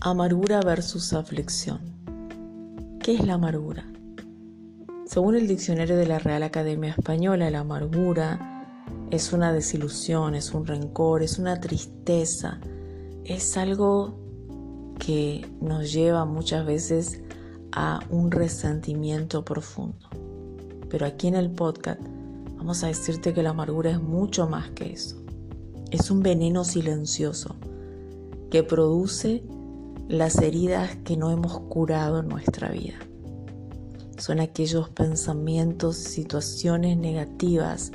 Amargura versus aflicción. ¿Qué es la amargura? Según el diccionario de la Real Academia Española, la amargura es una desilusión, es un rencor, es una tristeza, es algo que nos lleva muchas veces a un resentimiento profundo. Pero aquí en el podcast vamos a decirte que la amargura es mucho más que eso. Es un veneno silencioso que produce las heridas que no hemos curado en nuestra vida. Son aquellos pensamientos, situaciones negativas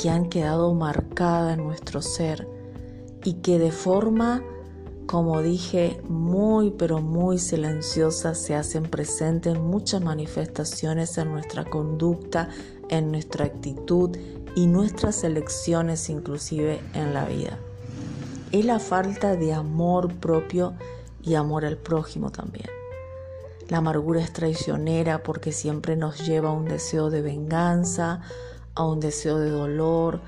que han quedado marcadas en nuestro ser y que de forma, como dije, muy pero muy silenciosa se hacen presentes en muchas manifestaciones en nuestra conducta, en nuestra actitud y nuestras elecciones inclusive en la vida. Es la falta de amor propio y amor al prójimo también. La amargura es traicionera porque siempre nos lleva a un deseo de venganza, a un deseo de dolor,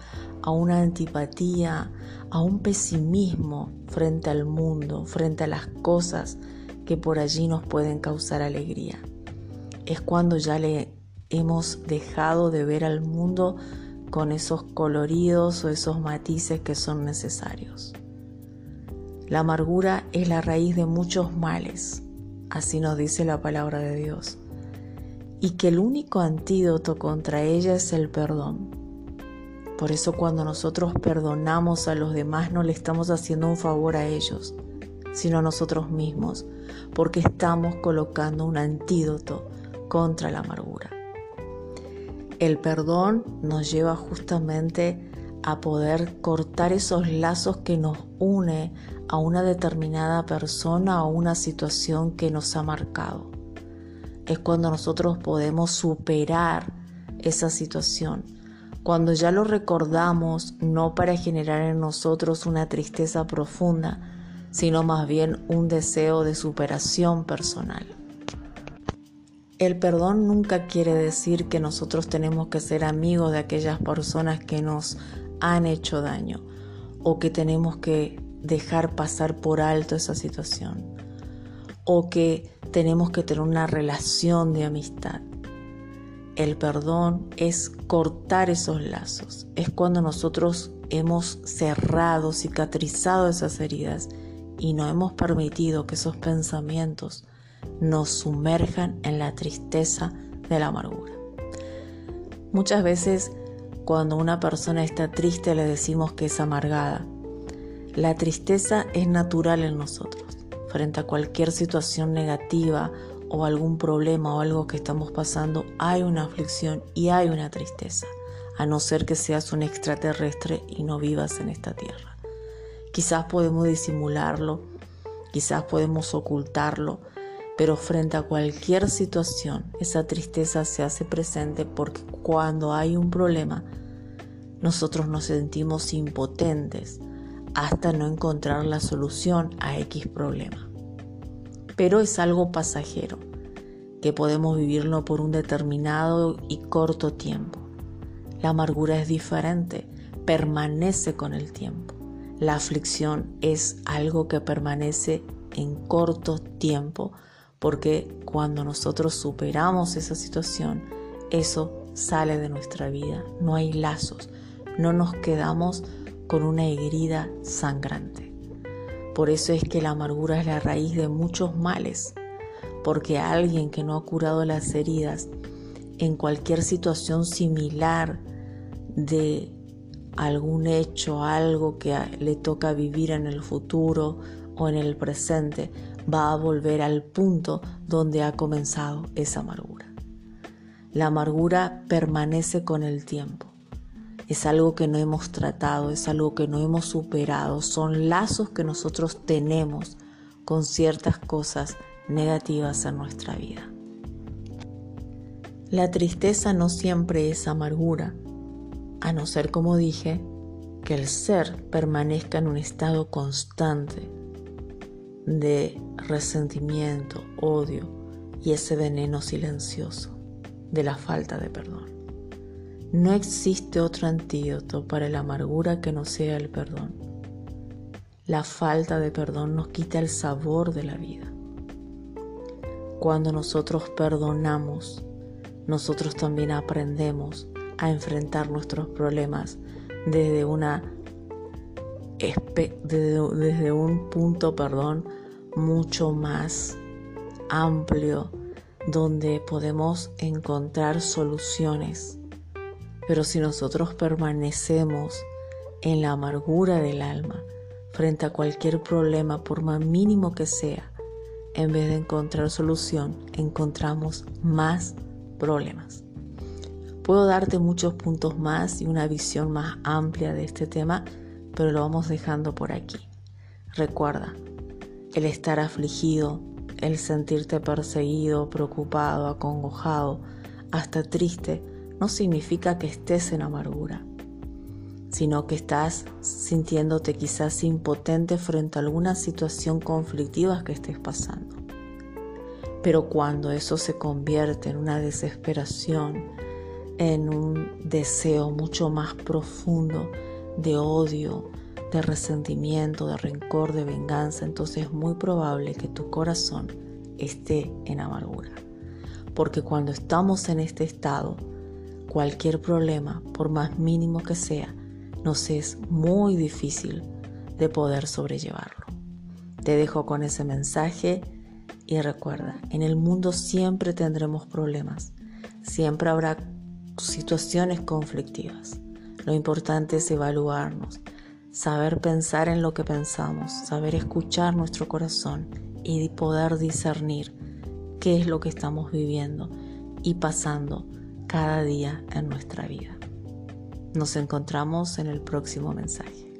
a una antipatía, a un pesimismo frente al mundo, frente a las cosas que por allí nos pueden causar alegría. Es cuando ya le hemos dejado de ver al mundo con esos coloridos o esos matices que son necesarios. La amargura es la raíz de muchos males, así nos dice la palabra de Dios, y que el único antídoto contra ella es el perdón. Por eso cuando nosotros perdonamos a los demás no le estamos haciendo un favor a ellos, sino a nosotros mismos, porque estamos colocando un antídoto contra la amargura. El perdón nos lleva justamente a poder cortar esos lazos que nos une a una determinada persona o una situación que nos ha marcado. Es cuando nosotros podemos superar esa situación, cuando ya lo recordamos no para generar en nosotros una tristeza profunda, sino más bien un deseo de superación personal. El perdón nunca quiere decir que nosotros tenemos que ser amigos de aquellas personas que nos han hecho daño o que tenemos que dejar pasar por alto esa situación o que tenemos que tener una relación de amistad. El perdón es cortar esos lazos, es cuando nosotros hemos cerrado, cicatrizado esas heridas y no hemos permitido que esos pensamientos nos sumerjan en la tristeza de la amargura. Muchas veces cuando una persona está triste le decimos que es amargada. La tristeza es natural en nosotros. Frente a cualquier situación negativa o algún problema o algo que estamos pasando, hay una aflicción y hay una tristeza, a no ser que seas un extraterrestre y no vivas en esta tierra. Quizás podemos disimularlo, quizás podemos ocultarlo, pero frente a cualquier situación, esa tristeza se hace presente porque cuando hay un problema, nosotros nos sentimos impotentes hasta no encontrar la solución a X problema. Pero es algo pasajero, que podemos vivirlo por un determinado y corto tiempo. La amargura es diferente, permanece con el tiempo. La aflicción es algo que permanece en corto tiempo porque cuando nosotros superamos esa situación, eso sale de nuestra vida, no hay lazos, no nos quedamos con una herida sangrante. Por eso es que la amargura es la raíz de muchos males, porque alguien que no ha curado las heridas en cualquier situación similar de algún hecho, algo que le toca vivir en el futuro o en el presente, va a volver al punto donde ha comenzado esa amargura. La amargura permanece con el tiempo. Es algo que no hemos tratado, es algo que no hemos superado, son lazos que nosotros tenemos con ciertas cosas negativas en nuestra vida. La tristeza no siempre es amargura, a no ser, como dije, que el ser permanezca en un estado constante de resentimiento, odio y ese veneno silencioso de la falta de perdón. No existe otro antídoto para la amargura que no sea el perdón. la falta de perdón nos quita el sabor de la vida. Cuando nosotros perdonamos, nosotros también aprendemos a enfrentar nuestros problemas desde una desde, un punto, perdón, mucho más amplio donde podemos encontrar soluciones. Pero si nosotros permanecemos en la amargura del alma frente a cualquier problema, por más mínimo que sea, en vez de encontrar solución, encontramos más problemas. Puedo darte muchos puntos más y una visión más amplia de este tema, pero lo vamos dejando por aquí. Recuerda, el estar afligido, el sentirte perseguido, preocupado, acongojado, hasta triste, no significa que estés en amargura, sino que estás sintiéndote quizás impotente frente a alguna situación conflictiva que estés pasando. Pero cuando eso se convierte en una desesperación, en un deseo mucho más profundo de odio, de resentimiento, de rencor, de venganza, entonces es muy probable que tu corazón esté en amargura. Porque cuando estamos en este estado, cualquier problema, por más mínimo que sea, nos es muy difícil de poder sobrellevarlo. Te dejo con ese mensaje y recuerda, en el mundo siempre tendremos problemas, siempre habrá situaciones conflictivas. Lo importante es evaluarnos, saber pensar en lo que pensamos, saber escuchar nuestro corazón y poder discernir qué es lo que estamos viviendo y pasando cada día en nuestra vida. Nos encontramos en el próximo mensaje.